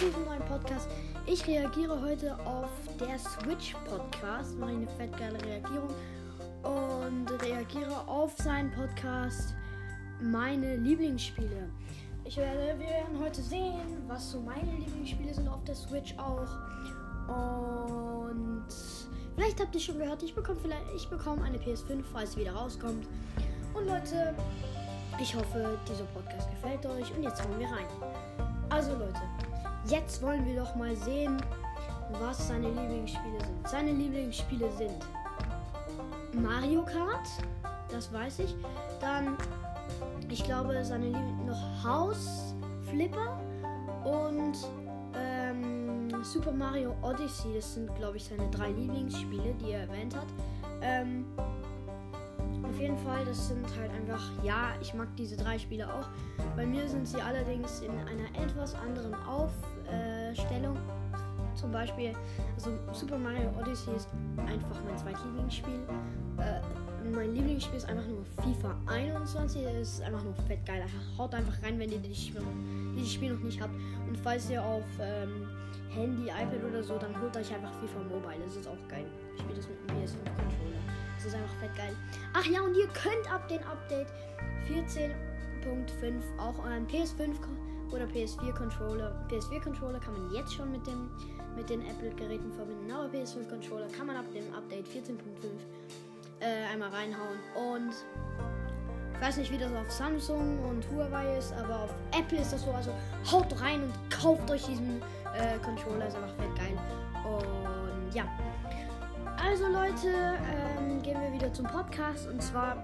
diesem neuen Podcast. Ich reagiere heute auf der Switch Podcast, mache eine fett geile Reagierung und reagiere auf seinen Podcast meine Lieblingsspiele. Ich werde, wir werden heute sehen, was so meine Lieblingsspiele sind auf der Switch auch. Und vielleicht habt ihr schon gehört, ich bekomme vielleicht, ich bekomme eine PS5, falls sie wieder rauskommt. Und Leute, ich hoffe, dieser Podcast gefällt euch und jetzt hauen wir rein. Also Leute, jetzt wollen wir doch mal sehen, was seine Lieblingsspiele sind. Seine Lieblingsspiele sind Mario Kart, das weiß ich. Dann, ich glaube, seine Lieblings noch House Flipper und ähm, Super Mario Odyssey. Das sind, glaube ich, seine drei Lieblingsspiele, die er erwähnt hat. Ähm, auf jeden Fall, das sind halt einfach, ja, ich mag diese drei Spiele auch. Bei mir sind sie allerdings in einer etwas anderen Aufstellung. Zum Beispiel, also Super Mario Odyssey ist einfach mein zweitlieblingsspiel. Äh, mein Lieblingsspiel ist einfach nur FIFA 21. Es ist einfach nur fett geil. Haut einfach rein, wenn ihr dieses Spiel noch nicht habt. Und falls ihr auf ähm, Handy, iPad oder so, dann holt euch einfach FIFA Mobile. Das ist auch geil. Ich spiele das mit dem PS5-Controller. Das ist einfach fett geil. Ach ja, und ihr könnt ab dem Update 14.5 auch euren PS5 oder PS4 Controller. PS4 Controller kann man jetzt schon mit dem mit den Apple Geräten verbinden, aber PS5 Controller kann man ab dem Update 14.5 äh, einmal reinhauen und ich weiß nicht, wie das auf Samsung und Huawei ist, aber auf Apple ist das so. Also haut rein und kauft euch diesen äh, Controller, ist einfach fett geil. Und ja. Also Leute, ähm, gehen wir wieder zum Podcast und zwar,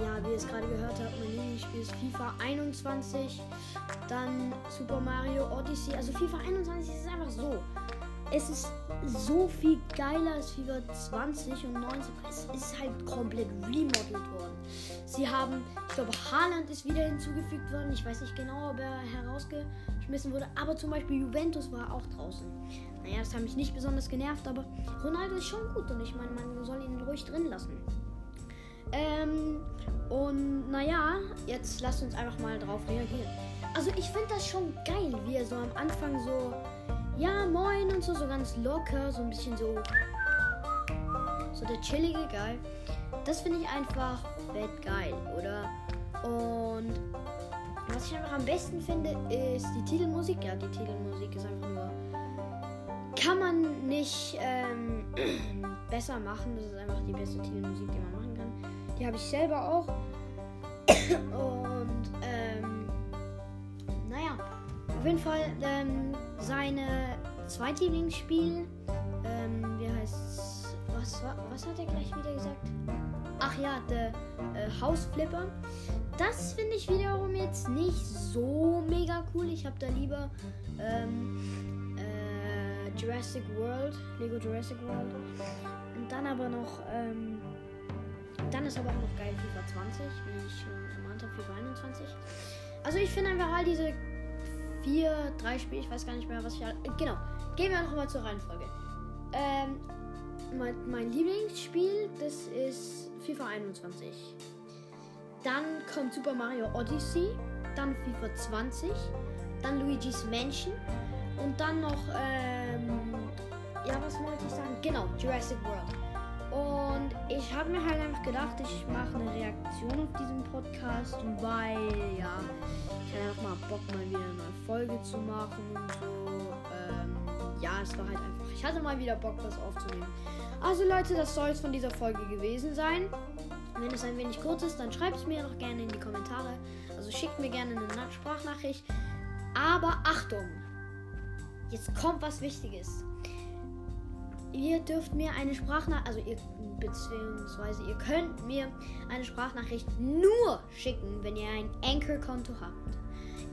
ja, wie ihr es gerade gehört habt, mein Lieblingsspiel ist FIFA 21, dann Super Mario Odyssey. Also FIFA 21 ist einfach so. Es ist so viel geiler als FIFA 20 und 19. Es ist halt komplett remodelt worden. Sie haben, ich glaube, Haaland ist wieder hinzugefügt worden. Ich weiß nicht genau, ob er herausgeschmissen wurde. Aber zum Beispiel Juventus war auch draußen. Naja, das hat mich nicht besonders genervt, aber Ronaldo ist schon gut und ich meine, man soll ihn ruhig drin lassen. Ähm, und naja, jetzt lasst uns einfach mal drauf reagieren. Also ich finde das schon geil, wie er so am Anfang so, ja, moin und so, so ganz locker, so ein bisschen so, so der chillige geil. Das finde ich einfach fett geil, oder? Und was ich einfach am besten finde, ist die Titelmusik. Ja, die Titelmusik ist einfach nur, kann man nicht ähm, besser machen. Das ist einfach die beste Titelmusik, die man machen kann. Die habe ich selber auch. Und ähm, naja, auf jeden Fall ähm, seine Zweitlieblingsspiel. Ähm, wie heißt was, was hat er gleich wieder gesagt? Ach ja, der äh, House Flipper. Das finde ich wiederum jetzt nicht so mega cool. Ich habe da lieber ähm, äh, Jurassic World, Lego Jurassic World. Und dann aber noch ähm, dann ist aber auch noch geil FIFA 20, wie ich schon ermahnt habe, FIFA 21. Also ich finde einfach all diese vier, drei Spiele, ich weiß gar nicht mehr, was ich. Äh, genau, gehen wir nochmal zur Reihenfolge. Ähm, mein, mein Lieblingsspiel, das ist FIFA 21. Dann kommt Super Mario Odyssey, dann FIFA 20, dann Luigi's Mansion und dann noch, ähm, ja, was wollte ich sagen? Genau, Jurassic World. Und ich habe mir halt einfach gedacht, ich mache eine Reaktion auf diesen Podcast, weil ja, ich hatte einfach mal Bock, mal wieder eine Folge zu machen und so. Ähm, ja, es war halt einfach, ich hatte mal wieder Bock, was aufzunehmen. Also Leute, das soll es von dieser Folge gewesen sein. Wenn es ein wenig kurz ist, dann schreibt es mir noch gerne in die Kommentare. Also schickt mir gerne eine Sprachnachricht. Aber Achtung! Jetzt kommt was Wichtiges ihr dürft mir eine Sprachnachricht, also ihr beziehungsweise ihr könnt mir eine Sprachnachricht nur schicken, wenn ihr ein Anchor-Konto habt.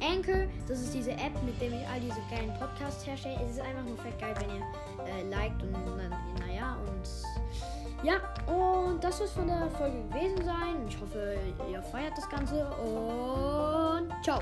Anchor, das ist diese App, mit der ich all diese geilen Podcasts herstelle. Es ist einfach nur fett geil, wenn ihr äh, liked und naja und ja, und das soll von der Folge gewesen sein. Ich hoffe, ihr feiert das Ganze und ciao.